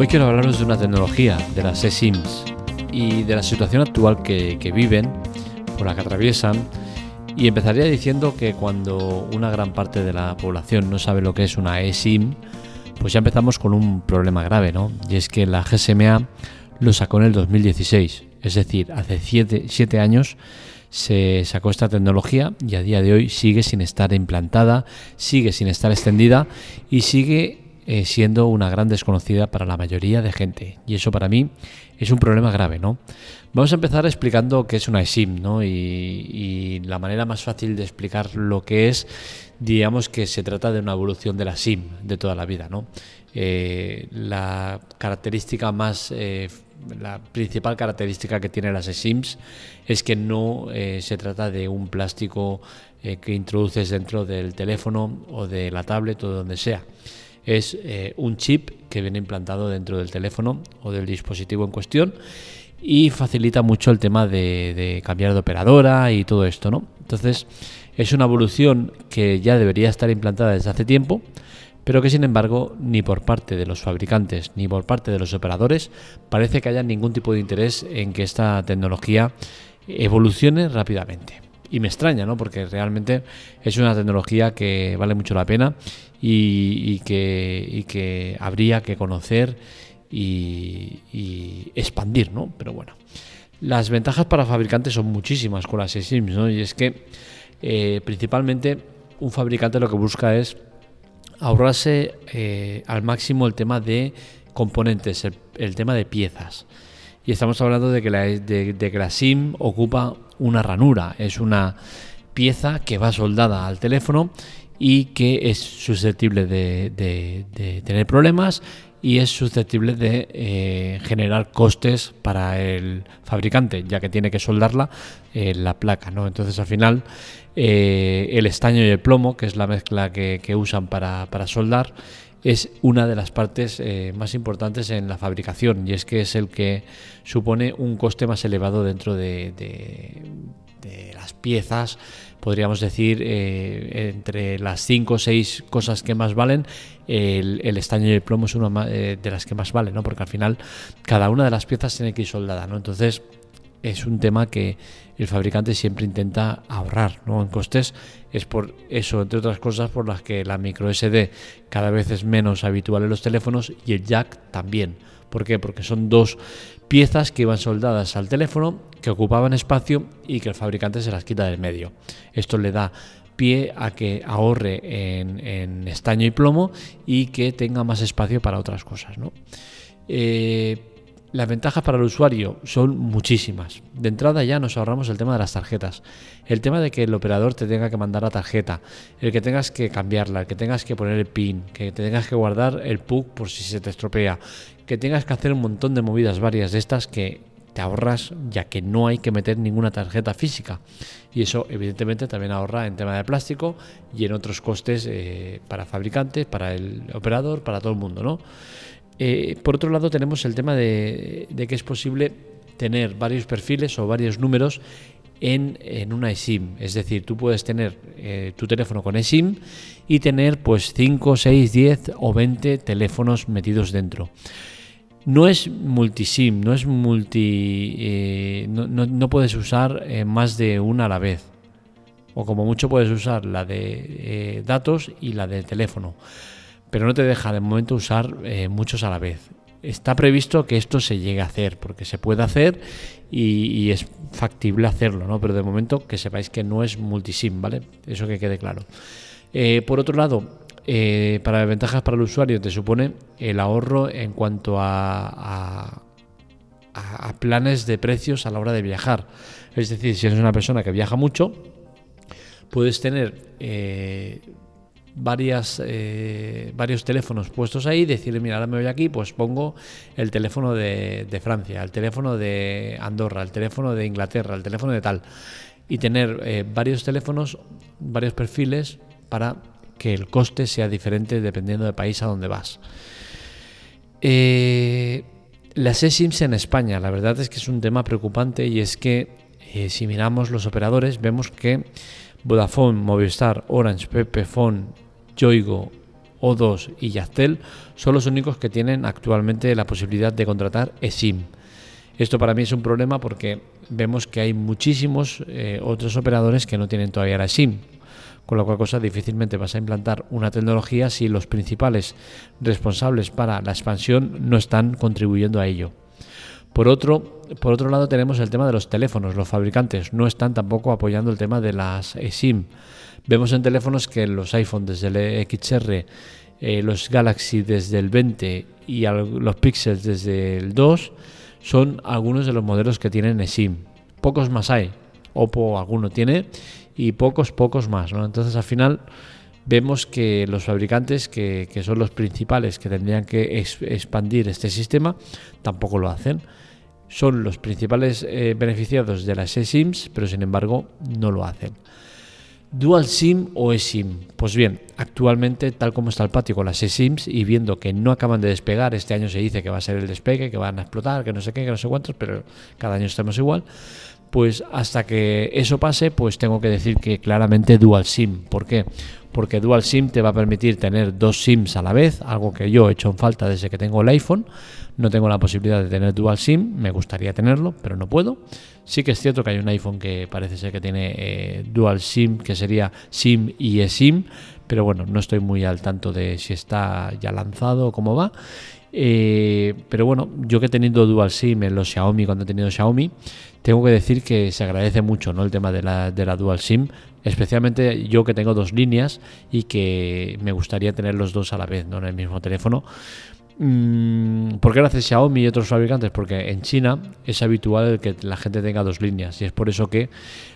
Hoy quiero hablaros de una tecnología, de las eSIMs y de la situación actual que, viven, por la que atraviesan. Y empezaría diciendo que cuando una gran parte de la población no sabe lo que es una eSIM, pues ya empezamos con un problema grave, ¿no? Y es que la GSMA lo sacó en el 2016, es decir, hace 7 años se sacó esta tecnología y a día de hoy sigue sin estar implantada, sigue sin estar extendida y sigue eh, siendo una gran desconocida para la mayoría de gente. Y eso para mí es un problema grave, ¿no? Vamos a empezar explicando qué es una eSIM, ¿no? Y, la manera más fácil de explicar lo que es, digamos que se trata de una evolución de la SIM de toda la vida, ¿no? Eh, la característica más eh, la principal característica que tiene las SIMs es que no se trata de un plástico que introduces dentro del teléfono o de la tablet o de donde sea es eh, un chip que viene implantado dentro del teléfono o del dispositivo en cuestión y facilita mucho el tema de, cambiar de operadora y todo esto, ¿no? Entonces es una evolución que ya debería estar implantada desde hace tiempo, pero que sin embargo ni por parte de los fabricantes ni por parte de los operadores parece que haya ningún tipo de interés en que esta tecnología evolucione rápidamente y me extraña, ¿no? Porque realmente es una tecnología que vale mucho la pena y, que, que, habría que conocer y, expandir, ¿no? Pero bueno, las ventajas para fabricantes son muchísimas con las eSIMs, ¿no? Y es que eh, principalmente un fabricante lo que busca es ahorrarse eh, al máximo el tema de componentes, el, tema de piezas. Y estamos hablando de que la, de que la SIM ocupa una ranura, es una pieza que va soldada al teléfono y que es susceptible de, tener problemas y es susceptible de eh, generar costes para el fabricante, ya que tiene que soldarla en la placa. ¿no? Entonces al final eh, el estaño y el plomo, que es la mezcla que, usan para, soldar, es una de las partes eh, más importantes en la fabricación y es que es el que supone un coste más elevado dentro de, de las piezas podríamos decir, eh, entre las cinco o seis cosas que más valen, el, estaño y el plomo es una eh, de las que más valen, ¿no? Porque al final cada una de las piezas tiene que ir soldada, ¿no? Entonces es un tema que el fabricante siempre intenta ahorrar ¿no? en costes. Es por eso, entre otras cosas, por las que la micro SD cada vez es menos habitual en los teléfonos y el jack también. ¿Por qué? Porque son dos piezas que iban soldadas al teléfono, que ocupaban espacio y que el fabricante se las quita del medio. Esto le da pie a que ahorre en, estaño y plomo y que tenga más espacio para otras cosas. Eh, las ventajas para el usuario son muchísimas. De entrada ya nos ahorramos el tema de las tarjetas. El tema de que el operador te tenga que mandar la tarjeta, el que tengas que cambiarla, el que tengas que poner el PIN, que te tengas que guardar el PUC por si se te estropea, que tengas que hacer un montón de movidas varias de estas que te ahorras ya que no hay que meter ninguna tarjeta física. Y eso evidentemente también ahorra en tema de plástico y en otros costes eh, para fabricantes, para el operador, para todo el mundo. ¿no? Eh, por otro lado tenemos el tema de, que es posible tener varios perfiles o varios números en, una eSIM. Es decir, tú puedes tener eh, tu teléfono con eSIM y tener pues 5, 6, 10 o 20 teléfonos metidos dentro. No es multisim, no es multi. Eh, no, puedes usar más de una a la vez. O como mucho puedes usar la de datos y la de teléfono pero no te deja de momento usar eh, muchos a la vez. Está previsto que esto se llegue a hacer, porque se puede hacer y, es factible hacerlo, ¿no? Pero de momento que sepáis que no es multisim, ¿vale? Eso que quede claro. Eh, por otro lado, eh, para ventajas para el usuario te supone el ahorro en cuanto a, a, planes de precios a la hora de viajar. Es decir, si eres una persona que viaja mucho, puedes tener varias, eh, varios teléfonos puestos ahí, decirle, mira, ahora me voy aquí, pues pongo el teléfono de, Francia, el teléfono de Andorra, el teléfono de Inglaterra, el teléfono de tal, y tener eh, varios teléfonos, varios perfiles para que el coste sea diferente dependiendo del país a donde vas. Eh, las eSIMs en España, la verdad es que es un tema preocupante y es que si miramos los operadores vemos que Vodafone, Movistar, Orange, Pepephone, Yoigo O2 y Yastel son los únicos que tienen actualmente la posibilidad de contratar eSIM. Esto para mí es un problema porque vemos que hay muchísimos eh, otros operadores que no tienen todavía la SIM, con la cual cosa difícilmente vas a implantar una tecnología si los principales responsables para la expansión no están contribuyendo a ello. Por otro, por otro lado tenemos el tema de los teléfonos. Los fabricantes no están tampoco apoyando el tema de las SIM. Vemos en teléfonos que los iPhone desde el XR, eh, los Galaxy desde el 20 y los Pixels desde el 2 son algunos de los modelos que tienen eSIM. Pocos más hay. Oppo alguno tiene y pocos, pocos más. Entonces al final vemos que los fabricantes, que, son los principales que tendrían que expandir este sistema, tampoco lo hacen. Son los principales eh, beneficiados de las eSIMs, pero sin embargo no lo hacen. Dual SIM o eSIM. Pues bien, actualmente tal como está el patio con las eSIMs y viendo que no acaban de despegar, este año se dice que va a ser el despegue, que van a explotar, que no sé qué, que no sé cuántos, pero cada año estamos igual. Pues hasta que eso pase, pues tengo que decir que claramente Dual SIM. ¿Por qué? Porque Dual SIM te va a permitir tener dos SIMs a la vez, algo que yo he hecho en falta desde que tengo el iPhone. No tengo la posibilidad de tener Dual SIM, me gustaría tenerlo, pero no puedo. Sí que es cierto que hay un iPhone que parece ser que tiene eh, Dual SIM, que sería SIM y eSIM, pero bueno, no estoy muy al tanto de si está ya lanzado o cómo va. Eh, pero bueno, yo que he tenido Dual SIM en los Xiaomi, cuando he tenido Xiaomi, tengo que decir que se agradece mucho ¿no? el tema de la, de la Dual SIM, especialmente yo que tengo dos líneas y que me gustaría tener los dos a la vez ¿no? en el mismo teléfono. Mm, ¿Por qué lo hace Xiaomi y otros fabricantes? Porque en China es habitual que la gente tenga dos líneas y es por eso que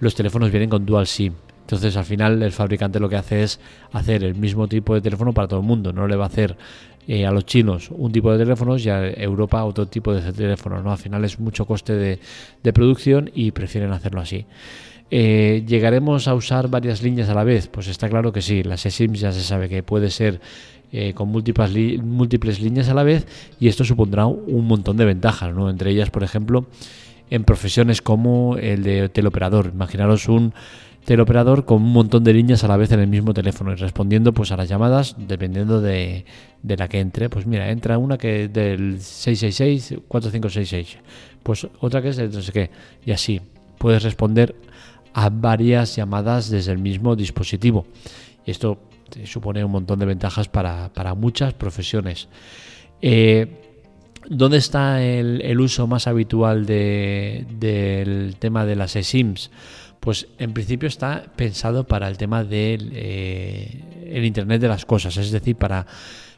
los teléfonos vienen con dual SIM. Entonces al final el fabricante lo que hace es hacer el mismo tipo de teléfono para todo el mundo. No le va a hacer eh, a los chinos un tipo de teléfonos y a Europa otro tipo de teléfonos. ¿no? Al final es mucho coste de, producción y prefieren hacerlo así. Eh, ¿Llegaremos a usar varias líneas a la vez? Pues está claro que sí. Las eSIMs ya se sabe que puede ser eh, con múltiples, múltiples líneas a la vez y esto supondrá un montón de ventajas, ¿no? entre ellas, por ejemplo, en profesiones como el de teleoperador. Imaginaros un teleoperador con un montón de líneas a la vez en el mismo teléfono y respondiendo pues a las llamadas dependiendo de, de la que entre. Pues mira, entra una que es del 666-4566, pues otra que es de no sé qué, y así puedes responder a varias llamadas desde el mismo dispositivo. Y esto supone un montón de ventajas para, muchas profesiones. Eh, ¿Dónde está el, uso más habitual del tema de las eSIMs? Pues en principio está pensado para el tema del eh, el Internet de las cosas, es decir, para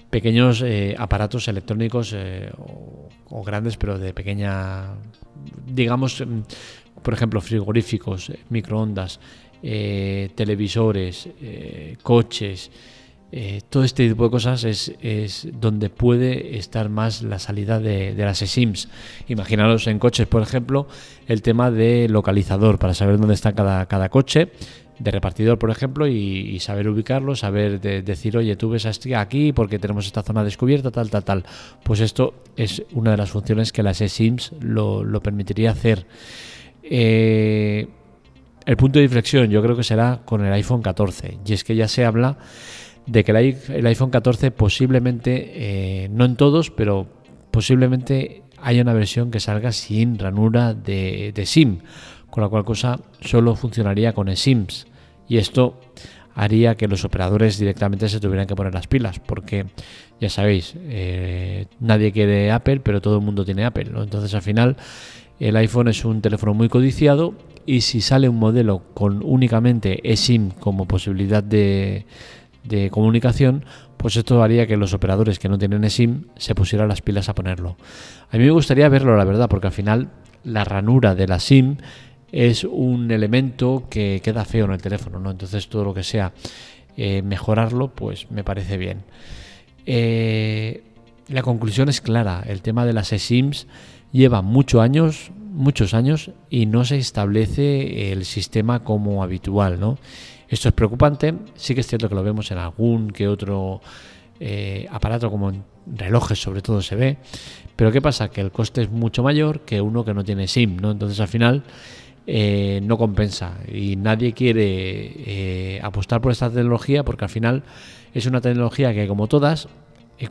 pequeños eh, aparatos electrónicos o, o, grandes, pero de pequeña, digamos, mm, por ejemplo, frigoríficos, microondas, eh, televisores, eh, coches, eh, todo este tipo de cosas es, es, donde puede estar más la salida de, las SIMs. Imaginaros en coches, por ejemplo, el tema de localizador para saber dónde está cada, cada coche, de repartidor, por ejemplo, y, saber ubicarlo, saber decir, oye, tú ves este aquí porque tenemos esta zona descubierta, tal, tal, tal. Pues esto es una de las funciones que las SIMs lo, lo permitiría hacer. Eh, el punto de inflexión yo creo que será con el iPhone 14. Y es que ya se habla de que el iPhone 14 posiblemente, eh, no en todos, pero posiblemente haya una versión que salga sin ranura de, SIM, con la cual cosa solo funcionaría con eSIMs. Y esto haría que los operadores directamente se tuvieran que poner las pilas, porque ya sabéis, eh, nadie quiere Apple, pero todo el mundo tiene Apple. Entonces al final el iPhone es un teléfono muy codiciado y si sale un modelo con únicamente eSIM como posibilidad de, comunicación, pues esto haría que los operadores que no tienen eSIM se pusieran las pilas a ponerlo. A mí me gustaría verlo, la verdad, porque al final la ranura de la SIM es un elemento que queda feo en el teléfono, ¿no? Entonces todo lo que sea eh, mejorarlo, pues me parece bien. Eh, la conclusión es clara, el tema de las eSIMs lleva muchos años, muchos años y no se establece el sistema como habitual, ¿no? Esto es preocupante, sí que es cierto que lo vemos en algún que otro eh, aparato como en relojes sobre todo se ve, pero ¿qué pasa? Que el coste es mucho mayor que uno que no tiene SIM, ¿no? Entonces al final eh, no compensa y nadie quiere eh, apostar por esta tecnología porque al final Es una tecnología que como todas,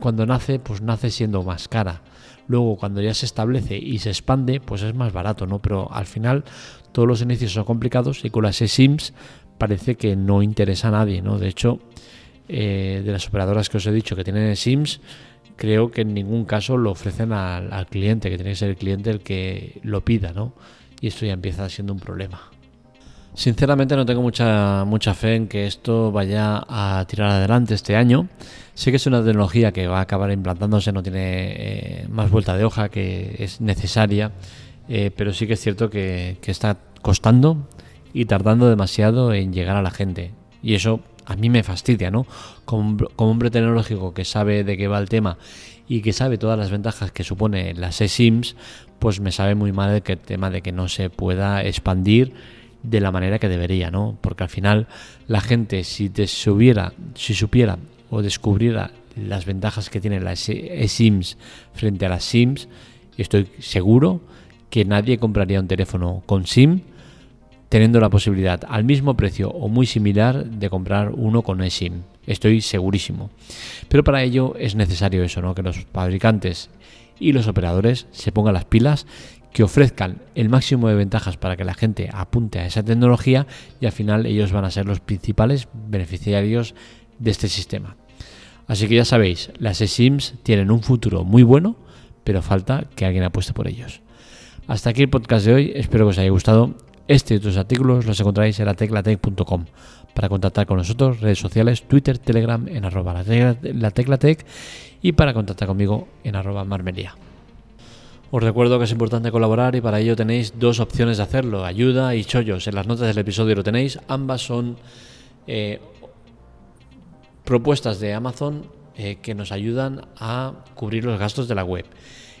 cuando nace, pues nace siendo más cara. Luego, cuando ya se establece y se expande, pues es más barato, ¿no? Pero al final todos los inicios son complicados y con las eSIMs parece que no interesa a nadie, ¿no? De hecho, eh, de las operadoras que os he dicho que tienen SIMs, creo que en ningún caso lo ofrecen al, al, cliente, que tiene que ser el cliente el que lo pida, ¿no? Y esto ya empieza siendo un problema. Sinceramente no tengo mucha, mucha fe en que esto vaya a tirar adelante este año. Sé que es una tecnología que va a acabar implantándose, no tiene eh, más vuelta de hoja, que es necesaria, eh, pero sí que es cierto que, está costando y tardando demasiado en llegar a la gente. Y eso a mí me fastidia, ¿no? Como, hombre tecnológico que sabe de qué va el tema y que sabe todas las ventajas que supone las eSIMs, pues me sabe muy mal el tema de que no se pueda expandir de la manera que debería, ¿no? Porque al final la gente si te subiera, si supiera o descubriera las ventajas que tienen las eSIMs frente a las SIMs, estoy seguro que nadie compraría un teléfono con SIM teniendo la posibilidad al mismo precio o muy similar de comprar uno con eSIM. Estoy segurísimo. Pero para ello es necesario eso, ¿no? Que los fabricantes y los operadores se pongan las pilas, que ofrezcan el máximo de ventajas para que la gente apunte a esa tecnología y al final ellos van a ser los principales beneficiarios de este sistema. Así que ya sabéis, las eSIMs tienen un futuro muy bueno, pero falta que alguien apueste por ellos. Hasta aquí el podcast de hoy, espero que os haya gustado este y otros artículos los encontráis en la teclatec.com. Para contactar con nosotros, redes sociales, Twitter, Telegram en arroba la teclatec y para contactar conmigo en arroba marmelia. Os recuerdo que es importante colaborar y para ello tenéis dos opciones de hacerlo, ayuda y chollos. En las notas del episodio lo tenéis, ambas son eh, propuestas de Amazon eh, que nos ayudan a cubrir los gastos de la web.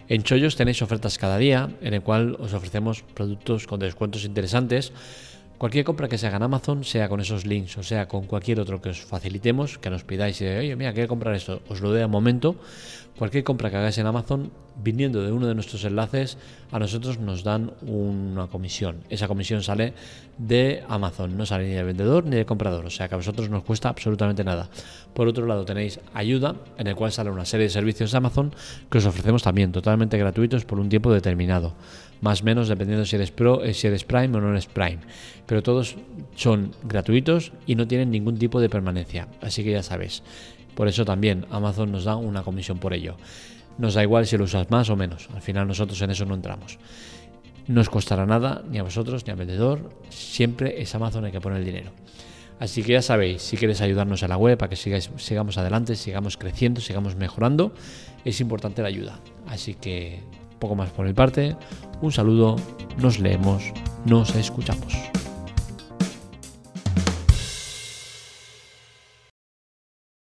En Chollos tenéis ofertas cada día en el cual os ofrecemos productos con descuentos interesantes. Cualquier compra que se haga en Amazon, sea con esos links o sea con cualquier otro que os facilitemos, que nos pidáis de, oye, mira, quiero comprar esto, os lo doy a momento. Cualquier compra que hagáis en Amazon, viniendo de uno de nuestros enlaces, a nosotros nos dan una comisión. Esa comisión sale de Amazon, no sale ni del vendedor ni del comprador, o sea que a vosotros no cuesta absolutamente nada. Por otro lado, tenéis ayuda, en el cual sale una serie de servicios de Amazon que os ofrecemos también totalmente gratuitos por un tiempo determinado. Más o menos dependiendo si eres Pro, eh, si eres Prime o no eres Prime. Pero todos son gratuitos y no tienen ningún tipo de permanencia. Así que ya sabes. Por eso también Amazon nos da una comisión por ello. Nos da igual si lo usas más o menos. Al final nosotros en eso no entramos. No os costará nada, ni a vosotros, ni al vendedor. Siempre es Amazon el que pone el dinero. Así que ya sabéis, si quieres ayudarnos a la web, para que sigamos adelante, sigamos creciendo, sigamos mejorando, es importante la ayuda. Así que poco más por mi parte. Un saludo, nos leemos, nos escuchamos.